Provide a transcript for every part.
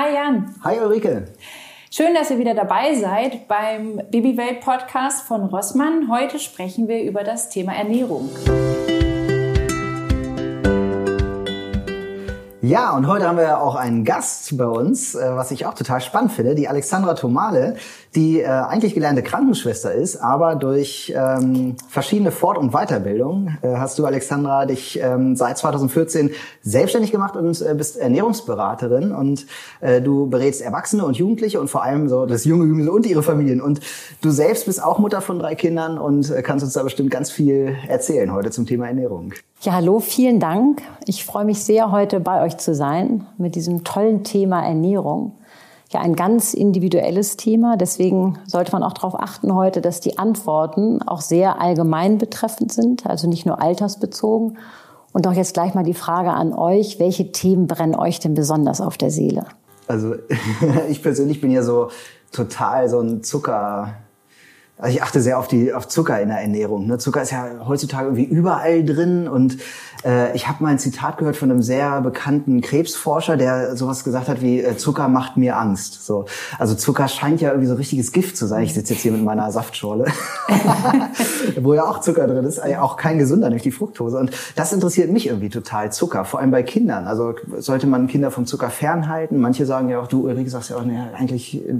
Hi Jan. Hi Ulrike. Schön, dass ihr wieder dabei seid beim Babywelt Podcast von Rossmann. Heute sprechen wir über das Thema Ernährung. Ja, und heute haben wir auch einen Gast bei uns, äh, was ich auch total spannend finde, die Alexandra Tomale, die äh, eigentlich gelernte Krankenschwester ist, aber durch ähm, verschiedene Fort- und Weiterbildungen äh, hast du, Alexandra, dich ähm, seit 2014 selbstständig gemacht und bist Ernährungsberaterin und du berätst Erwachsene und Jugendliche und vor allem so das junge Gemüse und ihre Familien. Und du selbst bist auch Mutter von drei Kindern und kannst uns da bestimmt ganz viel erzählen heute zum Thema Ernährung. Ja, hallo, vielen Dank. Ich freue mich sehr, heute bei euch zu sein mit diesem tollen Thema Ernährung. Ja, ein ganz individuelles Thema. Deswegen sollte man auch darauf achten heute, dass die Antworten auch sehr allgemein betreffend sind, also nicht nur altersbezogen. Und auch jetzt gleich mal die Frage an euch, welche Themen brennen euch denn besonders auf der Seele? Also ich persönlich bin ja so total so ein Zucker also ich achte sehr auf die auf Zucker in der Ernährung. Ne? Zucker ist ja heutzutage irgendwie überall drin und äh, ich habe mal ein Zitat gehört von einem sehr bekannten Krebsforscher, der sowas gesagt hat wie äh, Zucker macht mir Angst. So, also Zucker scheint ja irgendwie so richtiges Gift zu sein. Ich sitze jetzt hier mit meiner Saftschorle, wo ja auch Zucker drin ist, auch kein gesunder durch die Fructose. Und das interessiert mich irgendwie total Zucker, vor allem bei Kindern. Also sollte man Kinder vom Zucker fernhalten. Manche sagen ja auch, du Ulrike sagst ja auch, nee, eigentlich äh,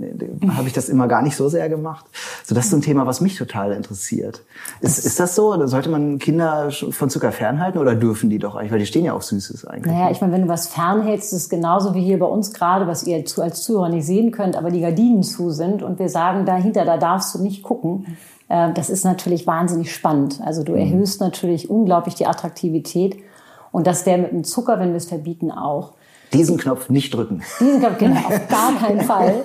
habe ich das immer gar nicht so sehr gemacht. So das ist so ein Thema, was mich total interessiert. Ist, ist das so? Sollte man Kinder von Zucker fernhalten oder dürfen die doch eigentlich? Weil die stehen ja auf Süßes eigentlich. Naja, ich meine, wenn du was fernhältst, ist es genauso wie hier bei uns gerade, was ihr als Zuhörer nicht sehen könnt, aber die Gardinen zu sind und wir sagen dahinter, da darfst du nicht gucken. Äh, das ist natürlich wahnsinnig spannend. Also du mhm. erhöhst natürlich unglaublich die Attraktivität. Und das wäre mit dem Zucker, wenn wir es verbieten, auch. Diesen Knopf nicht drücken. Diesen Knopf, genau, auf gar keinen Fall.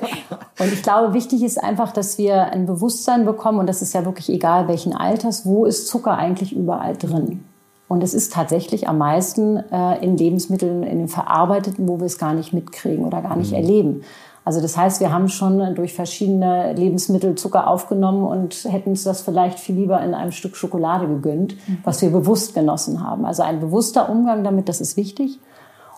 Und ich glaube, wichtig ist einfach, dass wir ein Bewusstsein bekommen, und das ist ja wirklich egal welchen Alters, wo ist Zucker eigentlich überall drin? Und es ist tatsächlich am meisten äh, in Lebensmitteln, in den verarbeiteten, wo wir es gar nicht mitkriegen oder gar nicht mhm. erleben. Also das heißt, wir haben schon durch verschiedene Lebensmittel Zucker aufgenommen und hätten uns das vielleicht viel lieber in einem Stück Schokolade gegönnt, mhm. was wir bewusst genossen haben. Also ein bewusster Umgang damit, das ist wichtig.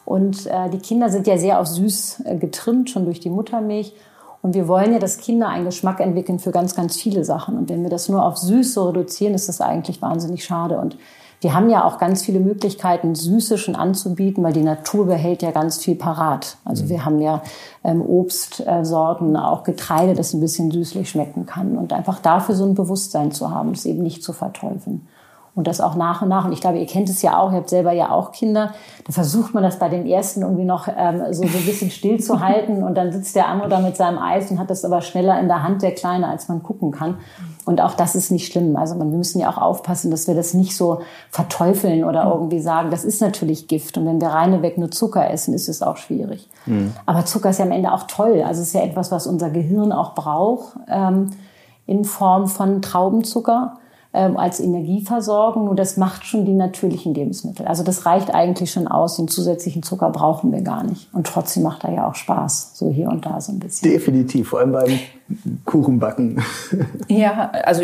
Und äh, die Kinder sind ja sehr auf süß äh, getrimmt, schon durch die Muttermilch. Und wir wollen ja, dass Kinder einen Geschmack entwickeln für ganz, ganz viele Sachen. Und wenn wir das nur auf süß so reduzieren, ist das eigentlich wahnsinnig schade. Und wir haben ja auch ganz viele Möglichkeiten, Süße schon anzubieten, weil die Natur behält ja ganz viel parat. Also mhm. wir haben ja ähm, Obstsorten, auch Getreide, das ein bisschen süßlich schmecken kann. Und einfach dafür so ein Bewusstsein zu haben, es eben nicht zu verteufeln und das auch nach und nach. Und ich glaube, ihr kennt es ja auch, ihr habt selber ja auch Kinder. Da versucht man das bei den ersten irgendwie noch ähm, so, so ein bisschen still zu halten und dann sitzt der andere da mit seinem Eis und hat das aber schneller in der Hand, der Kleine, als man gucken kann. Und auch das ist nicht schlimm. Also wir müssen ja auch aufpassen, dass wir das nicht so verteufeln oder irgendwie sagen, das ist natürlich Gift. Und wenn wir reineweg nur Zucker essen, ist es auch schwierig. Mhm. Aber Zucker ist ja am Ende auch toll. Also es ist ja etwas, was unser Gehirn auch braucht ähm, in Form von Traubenzucker ähm, als Energieversorgung. Nur das macht schon die natürlichen Lebensmittel. Also das reicht eigentlich schon aus. Den zusätzlichen Zucker brauchen wir gar nicht. Und trotzdem macht er ja auch Spaß, so hier und da so ein bisschen. Definitiv, vor allem beim Kuchenbacken. Ja, also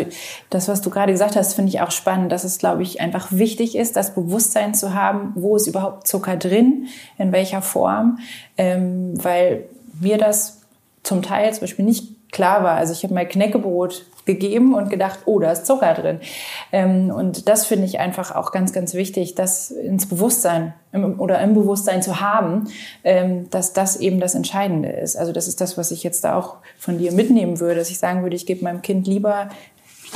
das, was du gerade gesagt hast, finde ich auch spannend, dass es, glaube ich, einfach wichtig ist, das Bewusstsein zu haben, wo ist überhaupt Zucker drin, in welcher Form, ähm, weil mir das zum Teil zum Beispiel nicht klar war. Also ich habe mal Knäckebrot gegeben und gedacht, oh, da ist Zucker drin. Ähm, und das finde ich einfach auch ganz, ganz wichtig, das ins Bewusstsein im, oder im Bewusstsein zu haben, ähm, dass das eben das Entscheidende ist. Also das ist das, was ich jetzt da auch von dir mitnehmen würde, dass ich sagen würde, ich gebe meinem Kind lieber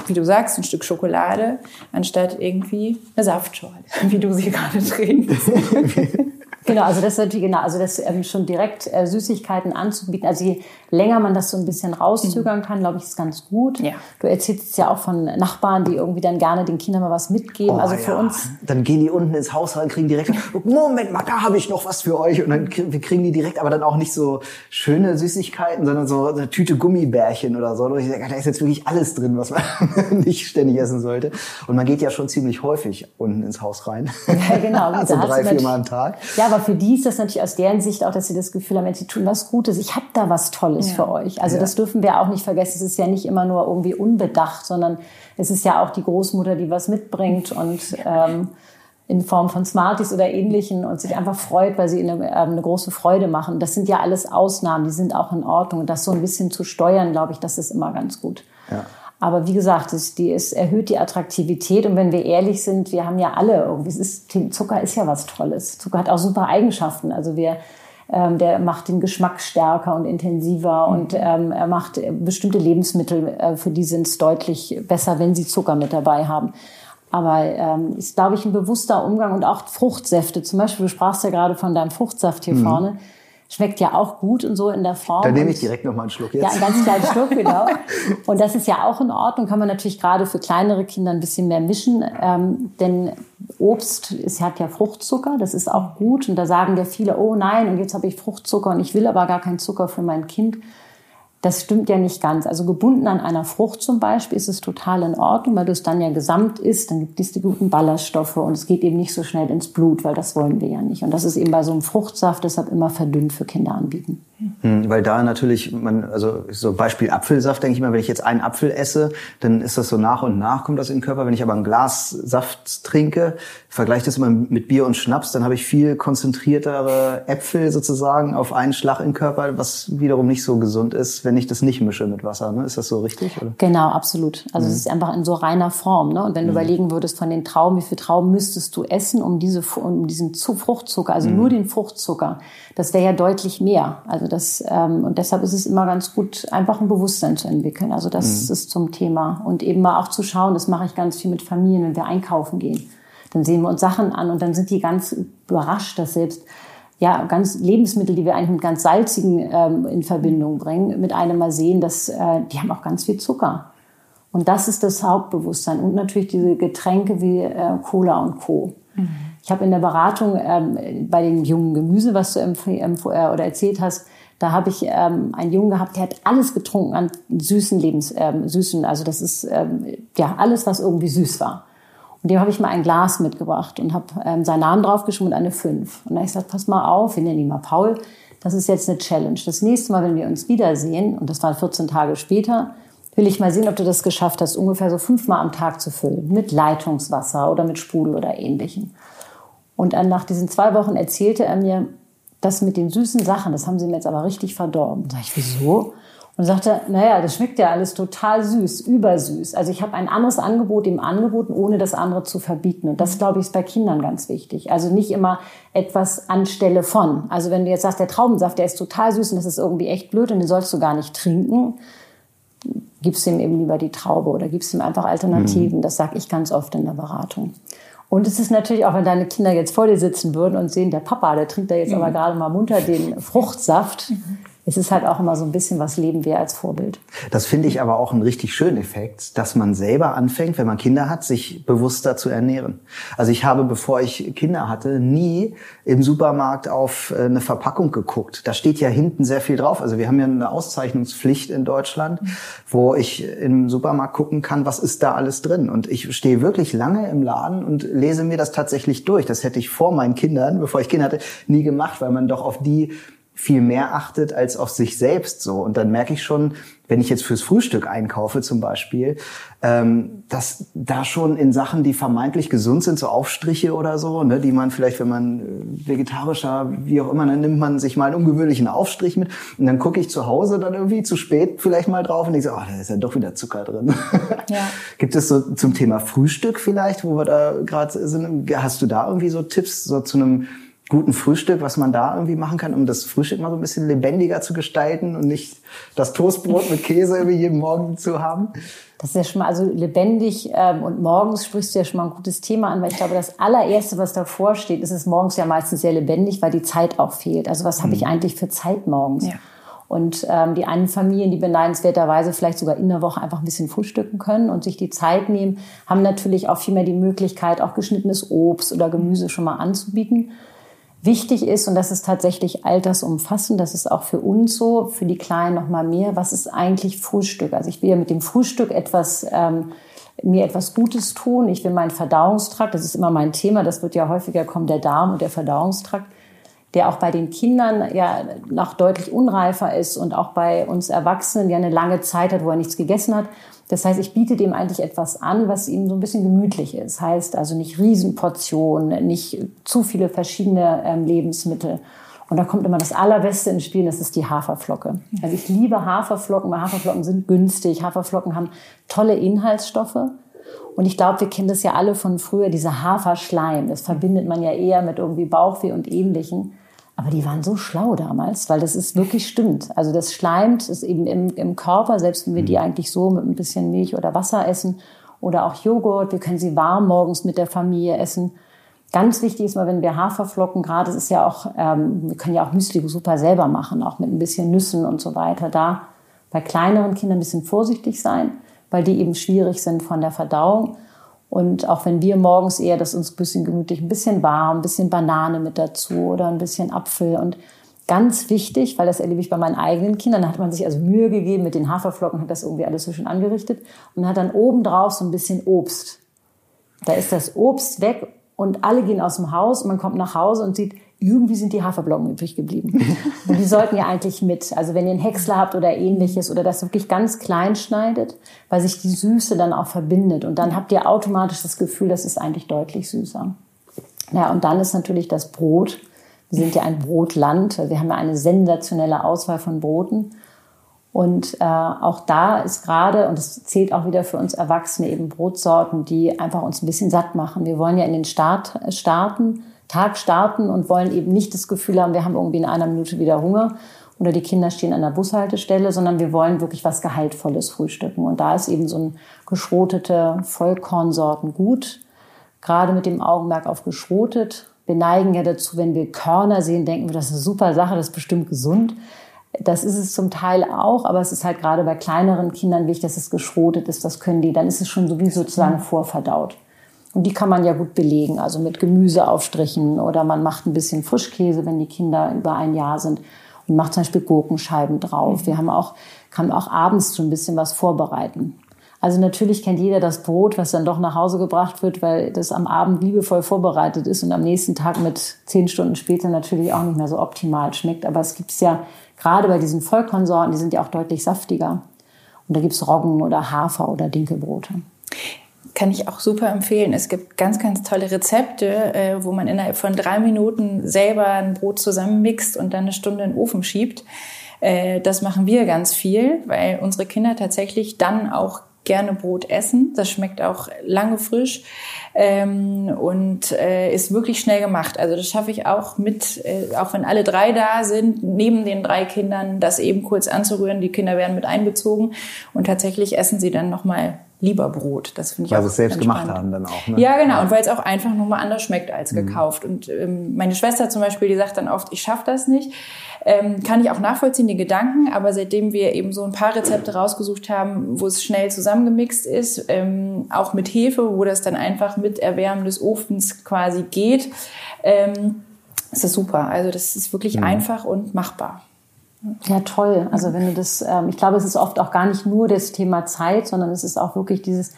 wie du sagst, ein Stück Schokolade, anstatt irgendwie eine Saftschorle, wie du sie gerade trinkst. Genau, also das ist natürlich genau, also das ähm, schon direkt äh, Süßigkeiten anzubieten. Also je länger man das so ein bisschen rauszögern kann, glaube ich, ist ganz gut. Ja. Du erzählst ja auch von Nachbarn, die irgendwie dann gerne den Kindern mal was mitgeben. Oh, also für ja. uns. Dann gehen die unten ins Haus rein, kriegen direkt, Moment mal, da habe ich noch was für euch. Und dann wir kriegen die direkt, aber dann auch nicht so schöne Süßigkeiten, sondern so eine Tüte Gummibärchen oder so. Und ich denke, da ist jetzt wirklich alles drin, was man nicht ständig essen sollte. Und man geht ja schon ziemlich häufig unten ins Haus rein. Ja, genau. also drei, vier Mal am Tag. Ja, aber für die ist das natürlich aus deren Sicht auch, dass sie das Gefühl haben, sie tun was Gutes. Ich habe da was Tolles ja. für euch. Also ja. das dürfen wir auch nicht vergessen. Es ist ja nicht immer nur irgendwie unbedacht, sondern es ist ja auch die Großmutter, die was mitbringt und ähm, in Form von Smarties oder Ähnlichen und sich einfach freut, weil sie eine, äh, eine große Freude machen. Das sind ja alles Ausnahmen, die sind auch in Ordnung. Und das so ein bisschen zu steuern, glaube ich, das ist immer ganz gut. Ja. Aber wie gesagt, es, die, es erhöht die Attraktivität. Und wenn wir ehrlich sind, wir haben ja alle irgendwie, es ist, Zucker ist ja was Tolles. Zucker hat auch super Eigenschaften. Also wir, ähm, der macht den Geschmack stärker und intensiver mhm. und ähm, er macht bestimmte Lebensmittel, äh, für die sind es deutlich besser, wenn sie Zucker mit dabei haben. Aber ähm, ist, glaube ich, ein bewusster Umgang und auch Fruchtsäfte. Zum Beispiel, du sprachst ja gerade von deinem Fruchtsaft hier mhm. vorne. Schmeckt ja auch gut und so in der Form. Dann nehme ich direkt noch mal einen Schluck jetzt. Ja, einen ganz kleinen Schluck, genau. Und das ist ja auch in Ordnung. Kann man natürlich gerade für kleinere Kinder ein bisschen mehr mischen. Ähm, denn Obst ist, hat ja Fruchtzucker, das ist auch gut. Und da sagen ja viele, oh nein, und jetzt habe ich Fruchtzucker und ich will aber gar keinen Zucker für mein Kind. Das stimmt ja nicht ganz. Also gebunden an einer Frucht zum Beispiel ist es total in Ordnung, weil du es dann ja gesamt isst, dann gibt es die guten Ballaststoffe und es geht eben nicht so schnell ins Blut, weil das wollen wir ja nicht. Und das ist eben bei so einem Fruchtsaft deshalb immer verdünnt für Kinder anbieten. Hm, weil da natürlich, man, also so Beispiel Apfelsaft, denke ich mal, wenn ich jetzt einen Apfel esse, dann ist das so nach und nach kommt das in den Körper. Wenn ich aber ein Glas Saft trinke, vergleiche das immer mit Bier und Schnaps, dann habe ich viel konzentriertere Äpfel sozusagen auf einen Schlag im Körper, was wiederum nicht so gesund ist, wenn ich das nicht mische mit Wasser. Ne? Ist das so richtig? Oder? Genau, absolut. Also mhm. es ist einfach in so reiner Form. Ne? Und wenn du mhm. überlegen würdest von den Trauben, wie viel Trauben müsstest du essen, um diese, um diesen Fruchtzucker, also mhm. nur den Fruchtzucker, das wäre ja deutlich mehr. Also das, ähm, und deshalb ist es immer ganz gut, einfach ein Bewusstsein zu entwickeln. Also das mhm. ist zum Thema. Und eben mal auch zu schauen, das mache ich ganz viel mit Familien, wenn wir einkaufen gehen. Dann sehen wir uns Sachen an und dann sind die ganz überrascht, dass selbst ja, ganz Lebensmittel, die wir eigentlich mit ganz salzigen ähm, in Verbindung bringen, mit einem mal sehen, dass äh, die haben auch ganz viel Zucker. Und das ist das Hauptbewusstsein. Und natürlich diese Getränke wie äh, Cola und Co. Mhm. Ich habe in der Beratung ähm, bei dem jungen Gemüse, was du äh, oder erzählt hast, da habe ich ähm, einen Jungen gehabt, der hat alles getrunken an süßen Lebens, ähm, süßen, also das ist ähm, ja alles, was irgendwie süß war. Und dem habe ich mal ein Glas mitgebracht und habe ähm, seinen Namen draufgeschrieben und eine 5. Und dann habe ich gesagt, pass mal auf, wir nennen ihn mal Paul, das ist jetzt eine Challenge. Das nächste Mal, wenn wir uns wiedersehen, und das war 14 Tage später, will ich mal sehen, ob du das geschafft hast, ungefähr so fünfmal am Tag zu füllen. Mit Leitungswasser oder mit Sprudel oder ähnlichem. Und dann nach diesen zwei Wochen erzählte er mir, das mit den süßen Sachen, das haben sie mir jetzt aber richtig verdorben. Sag ich, wieso? Und sagte, naja, das schmeckt ja alles total süß, übersüß. Also ich habe ein anderes Angebot ihm angeboten, ohne das andere zu verbieten. Und das, glaube ich, ist bei Kindern ganz wichtig. Also nicht immer etwas anstelle von. Also wenn du jetzt sagst, der Traubensaft, der ist total süß und das ist irgendwie echt blöd und den sollst du gar nicht trinken, gibst ihm eben lieber die Traube oder gibst ihm einfach Alternativen. Mhm. Das sage ich ganz oft in der Beratung. Und es ist natürlich auch, wenn deine Kinder jetzt vor dir sitzen würden und sehen, der Papa, der trinkt da jetzt mhm. aber gerade mal munter den Fruchtsaft. Mhm es ist halt auch immer so ein bisschen, was leben wir als Vorbild. Das finde ich aber auch einen richtig schönen Effekt, dass man selber anfängt, wenn man Kinder hat, sich bewusster zu ernähren. Also ich habe, bevor ich Kinder hatte, nie im Supermarkt auf äh, eine Verpackung geguckt. Da steht ja hinten sehr viel drauf. Also wir haben ja eine Auszeichnungspflicht in Deutschland, wo ich im Supermarkt gucken kann, was ist da alles drin. Und ich stehe wirklich lange im Laden und lese mir das tatsächlich durch. Das hätte ich vor meinen Kindern, bevor ich Kinder hatte, nie gemacht, weil man doch auf die viel mehr achtet als auf sich selbst so. Und dann merke ich schon, wenn ich jetzt fürs Frühstück einkaufe zum Beispiel, ähm, dass da schon in Sachen, die vermeintlich gesund sind, so Aufstriche oder so, ne, die man vielleicht, wenn man äh, vegetarischer, wie auch immer, dann nimmt man sich mal einen ungewöhnlichen Aufstrich mit und dann gucke ich zu Hause dann irgendwie zu spät vielleicht mal drauf und ich so, oh, da ist ja doch wieder Zucker drin. Ja. Gibt es so zum Thema Frühstück vielleicht, wo wir da gerade sind, hast du da irgendwie so Tipps so zu einem guten Frühstück, was man da irgendwie machen kann, um das Frühstück mal so ein bisschen lebendiger zu gestalten und nicht das Toastbrot mit Käse irgendwie jeden Morgen zu haben? Das ist ja schon mal, also lebendig ähm, und morgens sprichst du ja schon mal ein gutes Thema an, weil ich glaube, das allererste, was davor steht, ist es morgens ja meistens sehr lebendig, weil die Zeit auch fehlt. Also was habe ich mhm. eigentlich für Zeit morgens? Ja. Und ähm, die einen Familien, die beneidenswerterweise vielleicht sogar in der Woche einfach ein bisschen frühstücken können und sich die Zeit nehmen, haben natürlich auch viel mehr die Möglichkeit, auch geschnittenes Obst oder Gemüse schon mal anzubieten wichtig ist, und das ist tatsächlich altersumfassend, das ist auch für uns so, für die Kleinen noch mal mehr, was ist eigentlich Frühstück? Also ich will ja mit dem Frühstück etwas, ähm, mir etwas Gutes tun. Ich will meinen Verdauungstrakt, das ist immer mein Thema, das wird ja häufiger kommen, der Darm und der Verdauungstrakt. Der auch bei den Kindern ja noch deutlich unreifer ist und auch bei uns Erwachsenen ja eine lange Zeit hat, wo er nichts gegessen hat. Das heißt, ich biete dem eigentlich etwas an, was ihm so ein bisschen gemütlich ist. Heißt also nicht Riesenportionen, nicht zu viele verschiedene ähm, Lebensmittel. Und da kommt immer das Allerbeste ins Spiel, das ist die Haferflocke. Also ich liebe Haferflocken, weil Haferflocken sind günstig. Haferflocken haben tolle Inhaltsstoffe. Und ich glaube, wir kennen das ja alle von früher, diese Haferschleim. Das verbindet man ja eher mit irgendwie Bauchweh und Ähnlichen. Aber die waren so schlau damals, weil das ist wirklich stimmt. Also das schleimt ist eben im, im Körper, selbst wenn wir die mhm. eigentlich so mit ein bisschen Milch oder Wasser essen oder auch Joghurt. Wir können sie warm morgens mit der Familie essen. Ganz wichtig ist mal, wenn wir Haferflocken, gerade es ist ja auch, ähm, wir können ja auch Müsli super selber machen, auch mit ein bisschen Nüssen und so weiter. Da bei kleineren Kindern ein bisschen vorsichtig sein, weil die eben schwierig sind von der Verdauung. Und auch wenn wir morgens eher das uns ein bisschen gemütlich, ein bisschen warm, ein bisschen Banane mit dazu oder ein bisschen Apfel und ganz wichtig, weil das erlebe ich bei meinen eigenen Kindern, da hat man sich also Mühe gegeben mit den Haferflocken, hat das irgendwie alles so schön angerichtet und hat dann obendrauf so ein bisschen Obst. Da ist das Obst weg und alle gehen aus dem Haus und man kommt nach Hause und sieht, irgendwie sind die Haferblocken übrig geblieben. Und die sollten ja eigentlich mit. Also wenn ihr einen Häcksler habt oder ähnliches oder das wirklich ganz klein schneidet, weil sich die Süße dann auch verbindet. Und dann habt ihr automatisch das Gefühl, das ist eigentlich deutlich süßer. Ja, und dann ist natürlich das Brot. Wir sind ja ein Brotland. Wir haben ja eine sensationelle Auswahl von Broten. Und äh, auch da ist gerade, und das zählt auch wieder für uns Erwachsene, eben Brotsorten, die einfach uns ein bisschen satt machen. Wir wollen ja in den Start starten Tag starten und wollen eben nicht das Gefühl haben, wir haben irgendwie in einer Minute wieder Hunger oder die Kinder stehen an der Bushaltestelle, sondern wir wollen wirklich was Gehaltvolles frühstücken. Und da ist eben so ein geschrotete Vollkornsorten gut, gerade mit dem Augenmerk auf geschrotet. Wir neigen ja dazu, wenn wir Körner sehen, denken wir, das ist eine super Sache, das ist bestimmt gesund. Das ist es zum Teil auch, aber es ist halt gerade bei kleineren Kindern wichtig, dass es geschrotet ist. Das können die, dann ist es schon sowieso sozusagen vorverdaut. Und die kann man ja gut belegen, also mit Gemüseaufstrichen oder man macht ein bisschen Frischkäse, wenn die Kinder über ein Jahr sind und macht zum Beispiel Gurkenscheiben drauf. Wir haben auch, kann auch abends schon ein bisschen was vorbereiten. Also natürlich kennt jeder das Brot, was dann doch nach Hause gebracht wird, weil das am Abend liebevoll vorbereitet ist und am nächsten Tag mit zehn Stunden später natürlich auch nicht mehr so optimal schmeckt. Aber es gibt es ja gerade bei diesen Vollkornsorten, die sind ja auch deutlich saftiger. Und da gibt es Roggen oder Hafer oder Dinkelbrote kann ich auch super empfehlen. Es gibt ganz, ganz tolle Rezepte, äh, wo man innerhalb von drei Minuten selber ein Brot zusammenmixt und dann eine Stunde in den Ofen schiebt. Äh, das machen wir ganz viel, weil unsere Kinder tatsächlich dann auch gerne Brot essen. Das schmeckt auch lange frisch ähm, und äh, ist wirklich schnell gemacht. Also das schaffe ich auch mit, äh, auch wenn alle drei da sind, neben den drei Kindern, das eben kurz anzurühren. Die Kinder werden mit einbezogen und tatsächlich essen sie dann nochmal lieber Brot. Das finde ich weil auch sie es selbst gemacht haben dann auch. Ne? Ja, genau. Und weil es auch einfach nochmal anders schmeckt als mhm. gekauft. Und ähm, meine Schwester zum Beispiel, die sagt dann oft, ich schaffe das nicht. Ähm, kann ich auch nachvollziehen, die Gedanken. Aber seitdem wir eben so ein paar Rezepte rausgesucht haben, wo es schnell zusammengemixt ist, ähm, auch mit Hefe, wo das dann einfach mit Erwärmen des Ofens quasi geht, ähm, ist das super. Also das ist wirklich mhm. einfach und machbar. Ja, toll. Also wenn du das, ähm, ich glaube, es ist oft auch gar nicht nur das Thema Zeit, sondern es ist auch wirklich dieses,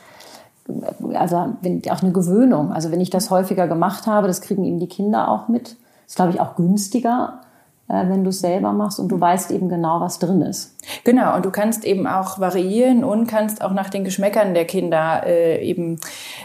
also wenn, auch eine Gewöhnung. Also wenn ich das häufiger gemacht habe, das kriegen eben die Kinder auch mit. Ist, glaube ich, auch günstiger, äh, wenn du es selber machst und du weißt eben genau, was drin ist. Genau, und du kannst eben auch variieren und kannst auch nach den Geschmäckern der Kinder äh, eben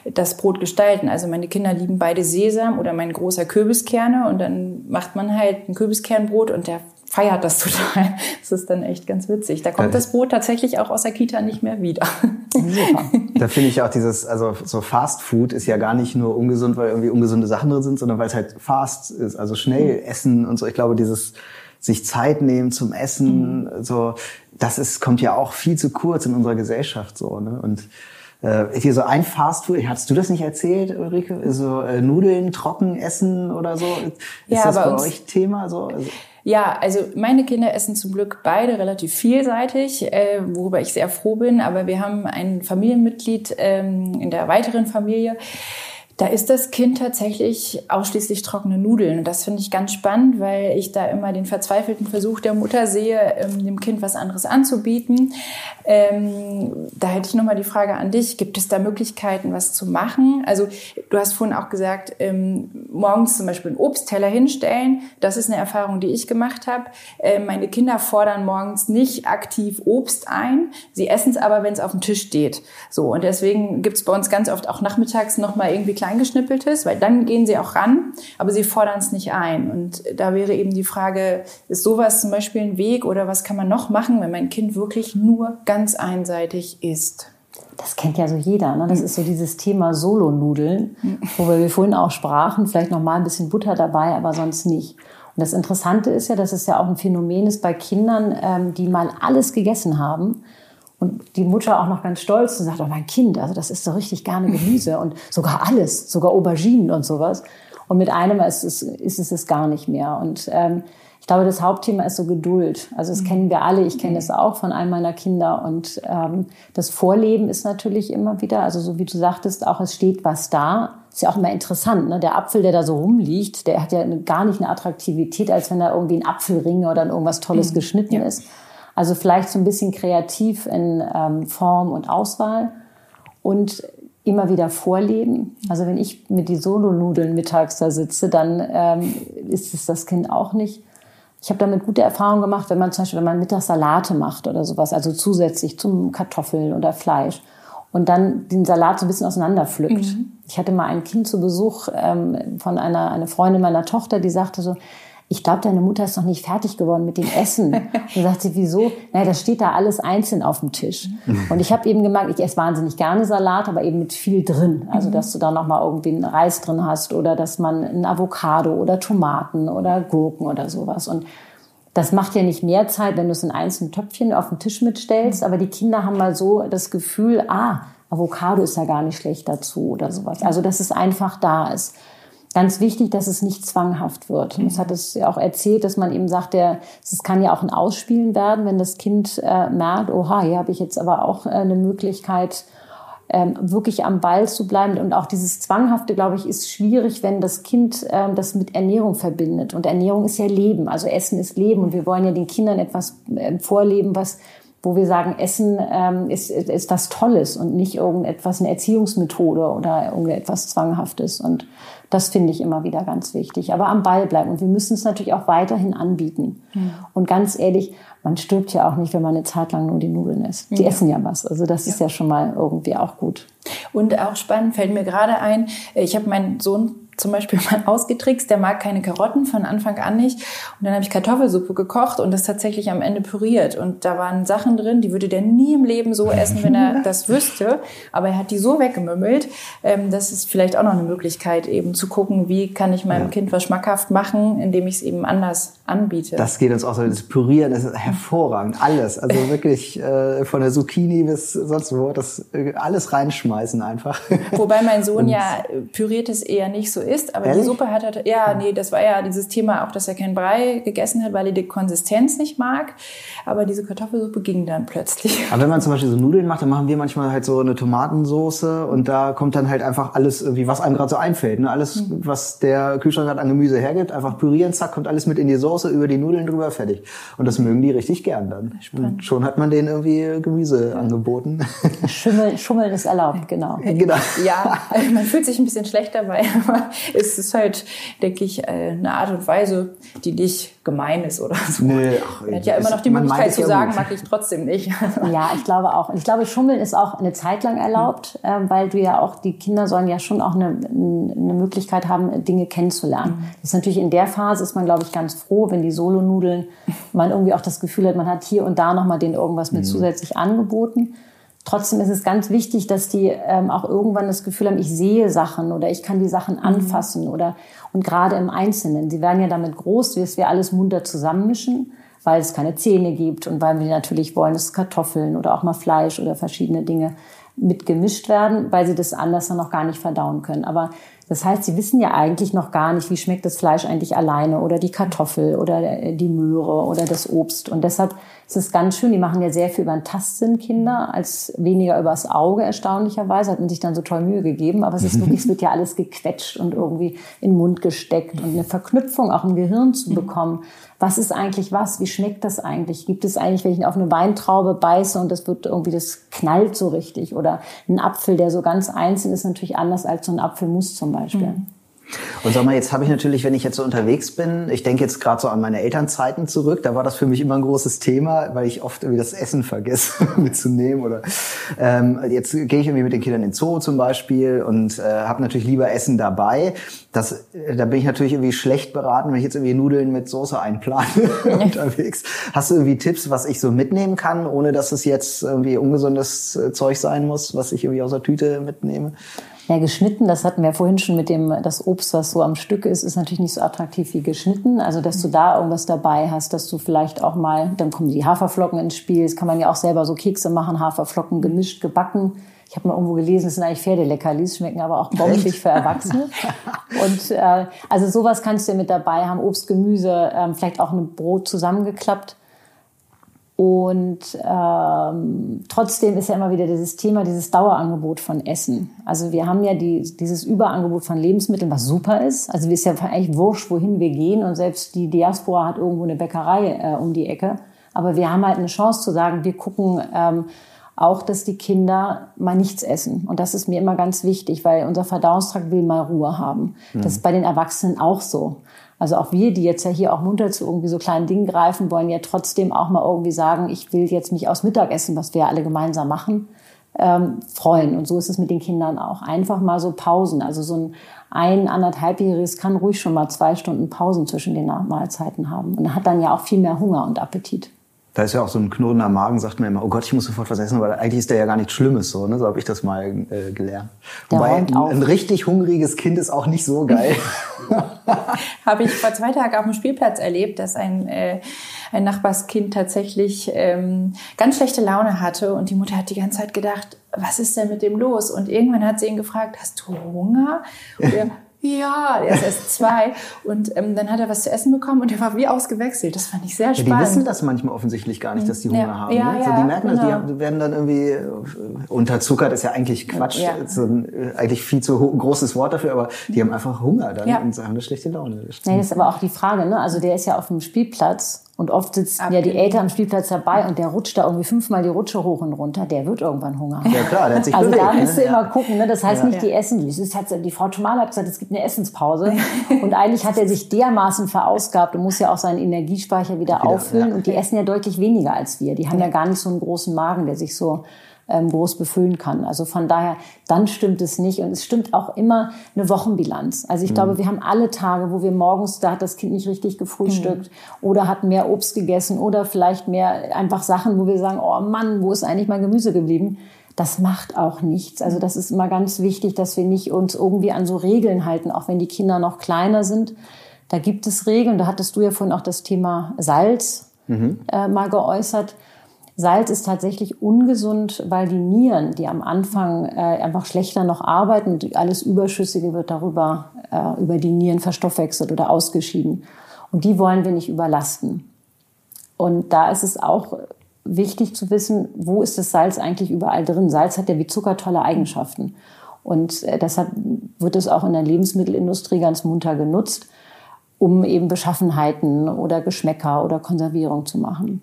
das Brot gestalten. Also meine Kinder lieben beide Sesam oder mein großer Kürbiskerne und dann macht man halt ein Kürbiskernbrot und der feiert das total. Das ist dann echt ganz witzig. Da kommt das Brot tatsächlich auch aus der Kita nicht mehr wieder. Super. Da finde ich auch dieses, also so Fast Food ist ja gar nicht nur ungesund, weil irgendwie ungesunde Sachen drin sind, sondern weil es halt fast ist, also schnell mhm. essen und so. Ich glaube, dieses sich Zeit nehmen zum Essen, mhm. so, das ist, kommt ja auch viel zu kurz in unserer Gesellschaft so, ne? Und äh, hier so ein Fastfood, hattest du das nicht erzählt, Ulrike? So äh, Nudeln trocken essen oder so? Ist ja, das bei, bei euch Thema? So? Also, ja, also meine Kinder essen zum Glück beide relativ vielseitig, äh, worüber ich sehr froh bin. Aber wir haben ein Familienmitglied ähm, in der weiteren Familie, Da ist das Kind tatsächlich ausschließlich trockene Nudeln. Und das finde ich ganz spannend, weil ich da immer den verzweifelten Versuch der Mutter sehe, ähm, dem Kind was anderes anzubieten. Ähm, da hätte ich nochmal die Frage an dich. Gibt es da Möglichkeiten, was zu machen? Also du hast vorhin auch gesagt, ähm, morgens zum Beispiel einen Obstteller hinstellen. Das ist eine Erfahrung, die ich gemacht habe. Äh, meine Kinder fordern morgens nicht aktiv Obst ein. Sie essen es aber, wenn es auf dem Tisch steht. So, und deswegen gibt es bei uns ganz oft auch nachmittags nochmal irgendwie Kleingeschnippeltes, weil dann gehen sie auch ran, aber sie fordern es nicht ein. Und da wäre eben die Frage, ist sowas zum Beispiel ein Weg oder was kann man noch machen, wenn mein Kind wirklich nur ganz einseitig isst? Das kennt ja so jeder. Ne? Das ist so dieses Thema Solo-Nudeln, wo wir vorhin auch sprachen. Vielleicht noch mal ein bisschen Butter dabei, aber sonst nicht. Und das Interessante ist ja, dass es ja auch ein Phänomen ist bei Kindern, ähm, die mal alles gegessen haben und die Mutter auch noch ganz stolz und sagt, oh mein Kind, also das ist so richtig gerne Gemüse und sogar alles, sogar Auberginen und sowas. Und mit einem ist es, ist es es gar nicht mehr. Und ähm, ich glaube, das Hauptthema ist so Geduld. Also das mhm. kennen wir alle. Ich kenne es auch von einem meiner Kinder. Und ähm, das Vorleben ist natürlich immer wieder, also so wie du sagtest, auch es steht was da. Ist ja auch immer interessant. Ne? Der Apfel, der da so rumliegt, der hat ja gar nicht eine Attraktivität, als wenn da irgendwie ein Apfelring oder irgendwas Tolles mhm. geschnitten ja. ist. Also vielleicht so ein bisschen kreativ in ähm, Form und Auswahl und immer wieder vorleben. Also wenn ich mit die Solo-Nudeln mittags da sitze, dann ähm, ist es das Kind auch nicht. Ich habe damit gute Erfahrungen gemacht, wenn man zum Beispiel, wenn man mittags Salate macht oder sowas, also zusätzlich zum Kartoffeln oder Fleisch und dann den Salat so ein bisschen auseinanderpflückt. Mhm. Ich hatte mal ein Kind zu Besuch ähm, von einer eine Freundin meiner Tochter, die sagte so, ich glaube, deine Mutter ist noch nicht fertig geworden mit dem Essen. Dann sagt sie, wieso? Naja, das steht da alles einzeln auf dem Tisch. Und ich habe eben gemerkt, ich esse wahnsinnig gerne Salat, aber eben mit viel drin. Also, dass du da nochmal irgendwie einen Reis drin hast oder dass man ein Avocado oder Tomaten oder Gurken oder sowas. Und das macht ja nicht mehr Zeit, wenn du es in einzelnen Töpfchen auf den Tisch mitstellst, aber die Kinder haben mal so das Gefühl, ah, Avocado ist ja gar nicht schlecht dazu oder sowas. Also, dass es einfach da ist ganz wichtig, dass es nicht zwanghaft wird. Und das hat es ja auch erzählt, dass man eben sagt, der, es kann ja auch ein Ausspielen werden, wenn das Kind äh, merkt, oha, hier habe ich jetzt aber auch äh, eine Möglichkeit, ähm, wirklich am Ball zu bleiben. Und auch dieses Zwanghafte, glaube ich, ist schwierig, wenn das Kind ähm, das mit Ernährung verbindet. Und Ernährung ist ja Leben, also Essen ist Leben. Und wir wollen ja den Kindern etwas äh, vorleben, was wo wir sagen, Essen ähm, ist, ist was Tolles und nicht irgendetwas, eine Erziehungsmethode oder irgendetwas Zwanghaftes. Und das finde ich immer wieder ganz wichtig. Aber am Ball bleiben. Und wir müssen es natürlich auch weiterhin anbieten. Mhm. Und ganz ehrlich, man stirbt ja auch nicht, wenn man eine Zeit lang nur die Nudeln isst. Die ja. essen ja was. Also das ja. ist ja schon mal irgendwie auch gut. Und auch spannend fällt mir gerade ein, ich habe meinen Sohn zum Beispiel mal ausgetrickst, der mag keine Karotten von Anfang an nicht. Und dann habe ich Kartoffelsuppe gekocht und das tatsächlich am Ende püriert. Und da waren Sachen drin, die würde der nie im Leben so essen, wenn er das wüsste. Aber er hat die so weggemümmelt. Ähm, das ist vielleicht auch noch eine Möglichkeit, eben zu gucken, wie kann ich meinem ja. Kind was schmackhaft machen, indem ich es eben anders anbiete. Das geht uns auch so. Das Pürieren das ist hervorragend. Alles. Also wirklich äh, von der Zucchini bis sonst wo. Das äh, alles reinschmeißen einfach. Wobei mein Sohn ja püriert es eher nicht so isst, aber Ehrlich? die Suppe hat er, ja, nee, das war ja dieses Thema auch, dass er kein Brei gegessen hat, weil er die Konsistenz nicht mag. Aber diese Kartoffelsuppe ging dann plötzlich. Aber wenn man zum Beispiel so Nudeln macht, dann machen wir manchmal halt so eine Tomatensoße und da kommt dann halt einfach alles irgendwie, was einem gerade so einfällt. Ne? Alles, mhm. was der Kühlschrank gerade an Gemüse hergibt, einfach pürieren, zack, kommt alles mit in die Soße, über die Nudeln drüber, fertig. Und das mögen die richtig gern dann. Spannend. Und schon hat man denen irgendwie Gemüse ja. angeboten. Schummeln, Schummeln ist erlaubt, genau. genau. Ja, man fühlt sich ein bisschen schlecht dabei, aber es ist halt, denke ich, äh, eine Art und Weise, die nicht gemein ist oder so. Nee, ach, er hat ja immer noch die Möglichkeit zu sagen, mag ich trotzdem nicht. Ja, ich glaube auch. Und ich glaube, Schummeln ist auch eine Zeit lang erlaubt, mhm. weil du ja auch, die Kinder sollen ja schon auch eine, eine Möglichkeit haben, Dinge kennenzulernen. Mhm. Das ist natürlich in der Phase, ist man, glaube ich, ganz froh, wenn die Solonudeln, man irgendwie auch das Gefühl hat, man hat hier und da nochmal denen irgendwas mit mhm. zusätzlich angeboten. Trotzdem ist es ganz wichtig, dass die ähm, auch irgendwann das Gefühl haben, ich sehe Sachen oder ich kann die Sachen mhm. anfassen oder und gerade im Einzelnen. Sie werden ja damit groß, dass wir alles munter zusammenmischen, weil es keine Zähne gibt und weil wir natürlich wollen, dass Kartoffeln oder auch mal Fleisch oder verschiedene Dinge mitgemischt werden, weil sie das anders dann noch gar nicht verdauen können. Aber Das heißt, sie wissen ja eigentlich noch gar nicht, wie schmeckt das Fleisch eigentlich alleine oder die Kartoffel oder äh, die Möhre oder das Obst. Und deshalb ist es ganz schön, die machen ja sehr viel über den Tastsinn Kinder, als weniger übers Auge erstaunlicherweise. Hat man sich dann so toll Mühe gegeben. Aber es ist wirklich, es wird ja alles gequetscht und irgendwie in den Mund gesteckt und eine Verknüpfung auch im Gehirn zu bekommen. Was ist eigentlich was? Wie schmeckt das eigentlich? Gibt es eigentlich, wenn ich auf eine Weintraube beiße und das wird irgendwie, das knallt so richtig? Oder ein Apfel, der so ganz einzeln ist, natürlich anders als so ein Apfelmus zum Beispiel. Mhm. Und sag mal, jetzt habe ich natürlich, wenn ich jetzt so unterwegs bin, ich denke jetzt gerade so an meine Elternzeiten zurück, da war das für mich immer ein großes Thema, weil ich oft irgendwie das Essen vergesse mitzunehmen. Oder ähm, jetzt gehe ich irgendwie mit den Kindern in den Zoo zum Beispiel und äh, habe natürlich lieber Essen dabei. Das, äh, da bin ich natürlich irgendwie schlecht beraten, wenn ich jetzt irgendwie Nudeln mit Soße einplane unterwegs. Hast du irgendwie Tipps, was ich so mitnehmen kann, ohne dass es jetzt irgendwie ungesundes äh, Zeug sein muss, was ich irgendwie aus der Tüte mitnehme? Ja, geschnitten, das hatten wir vorhin schon mit dem, das Obst, was so am Stück ist, ist natürlich nicht so attraktiv wie geschnitten. Also, dass du da irgendwas dabei hast, dass du vielleicht auch mal, dann kommen die Haferflocken ins Spiel. Das kann man ja auch selber so Kekse machen, Haferflocken gemischt, gebacken. Ich habe mal irgendwo gelesen, das sind eigentlich Pferdeleckerlis, schmecken aber auch bombig für Erwachsene. Und äh, also sowas kannst du mit dabei haben, Obst, Gemüse, ähm, vielleicht auch ein Brot zusammengeklappt. Und ähm, trotzdem ist ja immer wieder dieses Thema, dieses Dauerangebot von Essen. Also wir haben ja die, dieses Überangebot von Lebensmitteln, was super ist. Also wir ist ja eigentlich wurscht, wohin wir gehen. Und selbst die Diaspora hat irgendwo eine Bäckerei äh, um die Ecke. Aber wir haben halt eine Chance zu sagen, wir gucken ähm, auch, dass die Kinder mal nichts essen. Und das ist mir immer ganz wichtig, weil unser Verdauungstrakt will mal Ruhe haben. Mhm. Das ist bei den Erwachsenen auch so. Also auch wir, die jetzt ja hier auch munter zu irgendwie so kleinen Dingen greifen, wollen ja trotzdem auch mal irgendwie sagen, ich will jetzt mich aus Mittagessen, was wir alle gemeinsam machen, ähm, freuen. Und so ist es mit den Kindern auch. Einfach mal so Pausen. Also so ein ein, anderthalbjähriges kann ruhig schon mal zwei Stunden Pausen zwischen den Mahlzeiten haben. Und hat dann ja auch viel mehr Hunger und Appetit. Da ist ja auch so ein knurrender Magen, sagt man immer, oh Gott, ich muss sofort was essen, weil eigentlich ist der ja gar nichts Schlimmes, so, ne? so habe ich das mal äh, gelernt. Der Wobei ein, ein, richtig hungriges Kind ist auch nicht so geil. habe ich vor zwei Tagen auf dem Spielplatz erlebt, dass ein, äh, ein Nachbarskind tatsächlich ähm, ganz schlechte Laune hatte und die Mutter hat die ganze Zeit gedacht, was ist denn mit dem los? Und irgendwann hat sie ihn gefragt, hast du Hunger? Und er, ja, er ist erst zwei. Und ähm, dann hat er was zu essen bekommen und er war wie ausgewechselt. Das fand ich sehr spannend. Ja, die wissen das manchmal offensichtlich gar nicht, dass die Hunger ja. haben. Ja, ne? so, die merken genau. das, die werden dann irgendwie äh, unterzuckert, ist ja eigentlich Quatsch. So ein, äh, eigentlich viel zu großes Wort dafür, aber die haben einfach Hunger dann und haben eine schlechte Laune. Nee, das ist aber auch die Frage, ne? Also der ist ja auf dem Spielplatz und oft sitzen Ab ja die Eltern am Spielplatz dabei und der rutscht da irgendwie fünfmal die Rutsche hoch und runter. Der wird irgendwann Hunger haben. Ja klar, der hat sich Also bewegt, da musst du ne? immer gucken. Ne? Das heißt ja. nicht, die essen. Das ist, hat, die Frau Tomal hat gesagt, es gibt eine Essenspause. und eigentlich hat er sich dermaßen verausgabt und muss ja auch seinen Energiespeicher wieder, wieder auffüllen. Ja. Und die essen ja deutlich weniger als wir. Die haben ja gar nicht so einen großen Magen, der sich so ähm, groß befüllen kann. Also von daher, dann stimmt es nicht. Und es stimmt auch immer eine Wochenbilanz. Also ich mhm. glaube, wir haben alle Tage, wo wir morgens, da hat das Kind nicht richtig gefrühstückt mhm. oder hat mehr Obst gegessen oder vielleicht mehr einfach Sachen, wo wir sagen, oh Mann, wo ist eigentlich mein Gemüse geblieben? Das macht auch nichts. Also das ist immer ganz wichtig, dass wir nicht uns irgendwie an so Regeln halten, auch wenn die Kinder noch kleiner sind. Da gibt es Regeln. Da hattest du ja vorhin auch das Thema Salz mhm. äh, mal geäußert. Salz ist tatsächlich ungesund, weil die Nieren, die am Anfang äh, einfach schlechter noch arbeiten, alles Überschüssige wird darüber äh, über die Nieren verstoffwechselt oder ausgeschieden. Und die wollen wir nicht überlasten. Und da ist es auch wichtig zu wissen, wo ist das Salz eigentlich überall drin. Salz hat ja wie Zucker tolle Eigenschaften. Und äh, deshalb wird es auch in der Lebensmittelindustrie ganz munter genutzt, um eben Beschaffenheiten oder Geschmäcker oder Konservierung zu machen.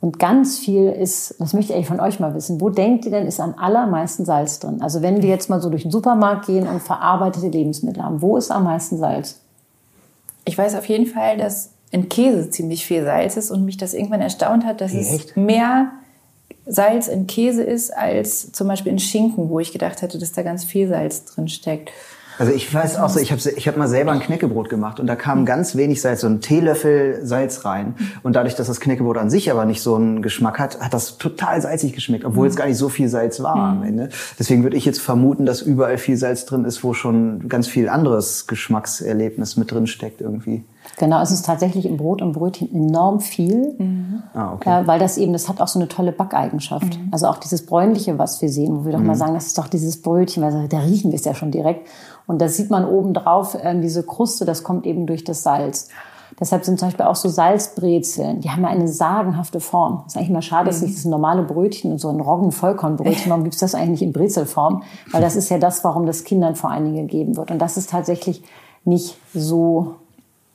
Und ganz viel ist, das möchte ich eigentlich von euch mal wissen, wo denkt ihr denn, ist am allermeisten Salz drin? Also wenn wir jetzt mal so durch den Supermarkt gehen und verarbeitete Lebensmittel haben, wo ist am meisten Salz? Ich weiß auf jeden Fall, dass in Käse ziemlich viel Salz ist und mich das irgendwann erstaunt hat, dass Echt? es mehr Salz in Käse ist als zum Beispiel in Schinken, wo ich gedacht hätte, dass da ganz viel Salz drin steckt. Also ich weiß auch so, ich habe ich hab mal selber ein Knäckebrot gemacht und da kam ganz wenig Salz, so ein Teelöffel Salz rein. Und dadurch, dass das Knäckebrot an sich aber nicht so einen Geschmack hat, hat das total salzig geschmeckt, obwohl mhm. es gar nicht so viel Salz war am mhm. Ende. Deswegen würde ich jetzt vermuten, dass überall viel Salz drin ist, wo schon ganz viel anderes Geschmackserlebnis mit drin steckt irgendwie. Genau, es ist tatsächlich im Brot und Brötchen enorm viel, mhm. ah, okay. äh, weil das eben, das hat auch so eine tolle Backeigenschaft. Mhm. Also auch dieses bräunliche, was wir sehen, wo wir doch mhm. mal sagen, das ist doch dieses Brötchen, weil da riechen wir es ja schon direkt. Und da sieht man oben drauf äh, diese Kruste, das kommt eben durch das Salz. Deshalb sind zum Beispiel auch so Salzbrezeln, die haben ja eine sagenhafte Form. Das ist eigentlich mal schade, dass nicht mhm. das normale Brötchen und so ein Roggen-Vollkornbrötchen, warum gibt's das eigentlich nicht in Brezelform? Weil das ist ja das, warum das Kindern vor allen Dingen gegeben wird. Und das ist tatsächlich nicht so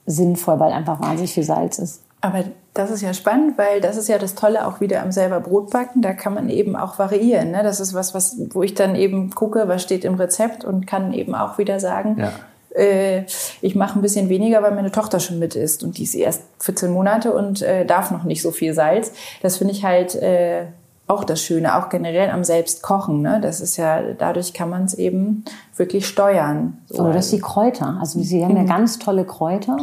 sinnvoll, weil einfach wahnsinnig viel Salz ist. Aber das ist ja spannend, weil das ist ja das Tolle auch wieder am selber Brotbacken. Da kann man eben auch variieren. Ne? Das ist was, was, wo ich dann eben gucke, was steht im Rezept und kann eben auch wieder sagen, ja. äh, ich mache ein bisschen weniger, weil meine Tochter schon mit ist und die ist erst 14 Monate und äh, darf noch nicht so viel Salz. Das finde ich halt äh, auch das Schöne, auch generell am Selbstkochen. Ne? Das ist ja, dadurch kann man es eben wirklich steuern. So. Oder das die Kräuter. Also sie haben ja mhm. ganz tolle Kräuter.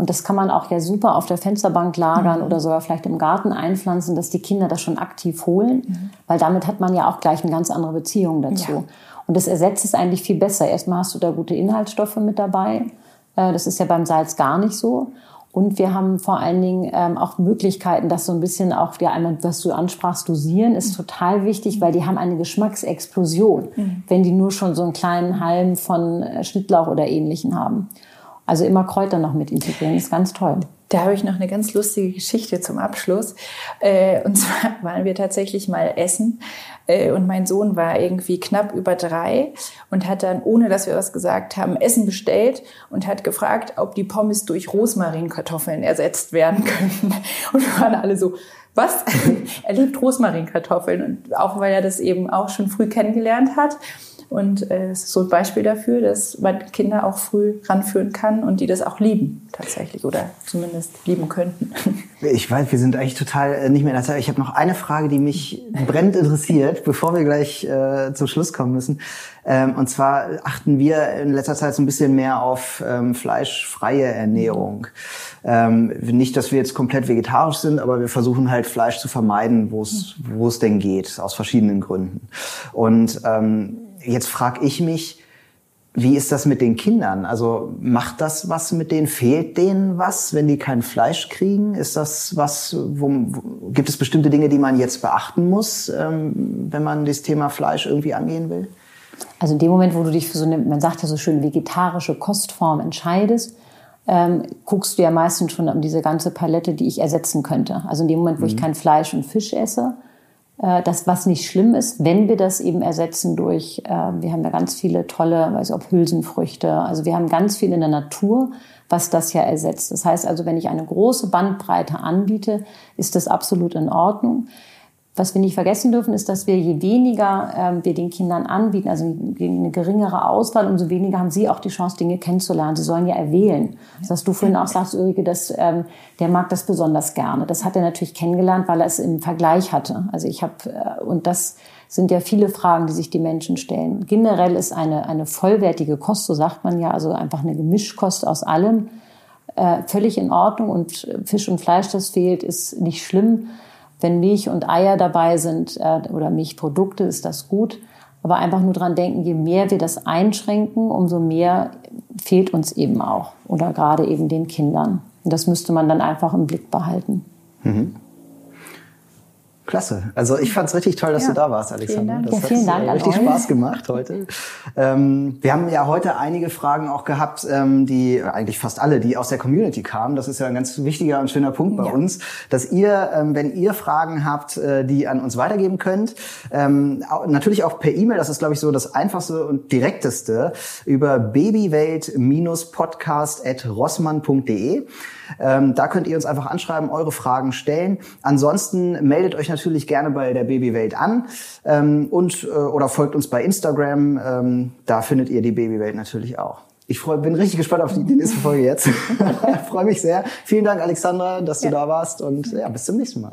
Und das kann man auch ja super auf der Fensterbank lagern mhm. oder sogar vielleicht im Garten einpflanzen, dass die Kinder das schon aktiv holen, mhm. weil damit hat man ja auch gleich eine ganz andere Beziehung dazu. Ja. Und das ersetzt es eigentlich viel besser. Erstmal hast du da gute Inhaltsstoffe mit dabei. Äh, das ist ja beim Salz gar nicht so. Und wir haben vor allen Dingen ähm, auch Möglichkeiten, dass so ein bisschen auch, ja, einmal, was du ansprachst, dosieren, ist mhm. total wichtig, weil die haben eine Geschmacksexplosion, mhm. wenn die nur schon so einen kleinen Halm von äh, Schnittlauch oder Ähnlichen haben. Also immer Kräuter noch mit integrieren, ist ganz toll. Da habe ich noch eine ganz lustige Geschichte zum Abschluss. Äh, und zwar waren wir tatsächlich mal essen äh, und mein Sohn war irgendwie knapp über drei und hat dann, ohne dass wir was gesagt haben, Essen bestellt und hat gefragt, ob die Pommes durch Rosmarinkartoffeln ersetzt werden können. Und wir waren alle so, was? er liebt Rosmarinkartoffeln und auch weil er das eben auch schon früh kennengelernt hat. Und äh, ist so ein Beispiel dafür, dass man Kinder auch früh ranführen kann und die das auch lieben tatsächlich oder zumindest lieben könnten. Ich weiß, wir sind eigentlich total äh, nicht mehr in der Zeit. Ich habe noch eine Frage, die mich brennend interessiert, bevor wir gleich äh, zum Schluss kommen müssen. Ähm, und zwar achten wir in letzter Zeit so ein bisschen mehr auf ähm, fleischfreie Ernährung. Ähm, nicht, dass wir jetzt komplett vegetarisch sind, aber wir versuchen halt Fleisch zu vermeiden, wo es wo es denn geht, aus verschiedenen Gründen. Und ähm, jetzt frage ich mich, wie ist das mit den Kindern? Also macht das was mit denen? Fehlt denen was, wenn die kein Fleisch kriegen? Ist das was, wo, wo gibt es bestimmte Dinge, die man jetzt beachten muss, ähm, wenn man das Thema Fleisch irgendwie angehen will? Also in dem Moment, wo du dich für so eine, man sagt ja so schön, vegetarische Kostform entscheidest, ähm, guckst du ja meistens schon um diese ganze Palette, die ich ersetzen könnte. Also in dem Moment, wo mhm. ich kein Fleisch und Fisch esse, das, was nicht schlimm ist, wenn wir das eben ersetzen durch, äh, wir haben ja ganz viele tolle, weiß ich, ob Hülsenfrüchte, also wir haben ganz viel in der Natur, was das ja ersetzt. Das heißt also, wenn ich eine große Bandbreite anbiete, ist das absolut in Ordnung. Was wir nicht vergessen dürfen, ist, dass wir je weniger ähm, wir den Kindern anbieten, also eine geringere Auswahl, umso weniger haben sie auch die Chance, Dinge kennenzulernen. Sie sollen ja erwählen. Das hast du vorhin auch sagst, Ulrike, dass ähm, der mag das besonders gerne. Das hat er natürlich kennengelernt, weil er es im Vergleich hatte. Also ich habe äh, und das sind ja viele Fragen, die sich die Menschen stellen. Generell ist eine eine vollwertige Kost, so sagt man ja, also einfach eine Gemischkost aus allem äh, völlig in Ordnung und Fisch und Fleisch, das fehlt, ist nicht schlimm. Wenn Milch und Eier dabei sind äh, oder Milchprodukte, ist das gut. Aber einfach nur dran denken, je mehr wir das einschränken, umso mehr fehlt uns eben auch. Oder gerade eben den Kindern. Und das müsste man dann einfach im Blick behalten. Mhm. Klasse. Also ich fand es richtig toll, dass ja. du da warst, Alexander. Vielen Dank. Das ja, vielen hat Dank richtig Spaß gemacht heute. Ähm, wir haben ja heute einige Fragen auch gehabt, ähm, die eigentlich fast alle, die aus der Community kamen. Das ist ja ein ganz wichtiger und schöner Punkt bei ja. uns, dass ihr, ähm, wenn ihr Fragen habt, äh, die an uns weitergeben könnt, ähm, natürlich auch per E-Mail. Das ist, glaube ich, so das einfachste und direkteste über babywelt-podcast@rossmann.de. Ähm, da könnt ihr uns einfach anschreiben, eure Fragen stellen. Ansonsten meldet euch natürlich gerne bei der Babywelt an ähm, und äh, oder folgt uns bei Instagram. Ähm, da findet ihr die Babywelt natürlich auch. Ich freu, bin richtig gespannt auf die, die nächste Folge jetzt. freue mich sehr. Vielen Dank, Alexandra, dass du ja. da warst und ja, bis zum nächsten Mal.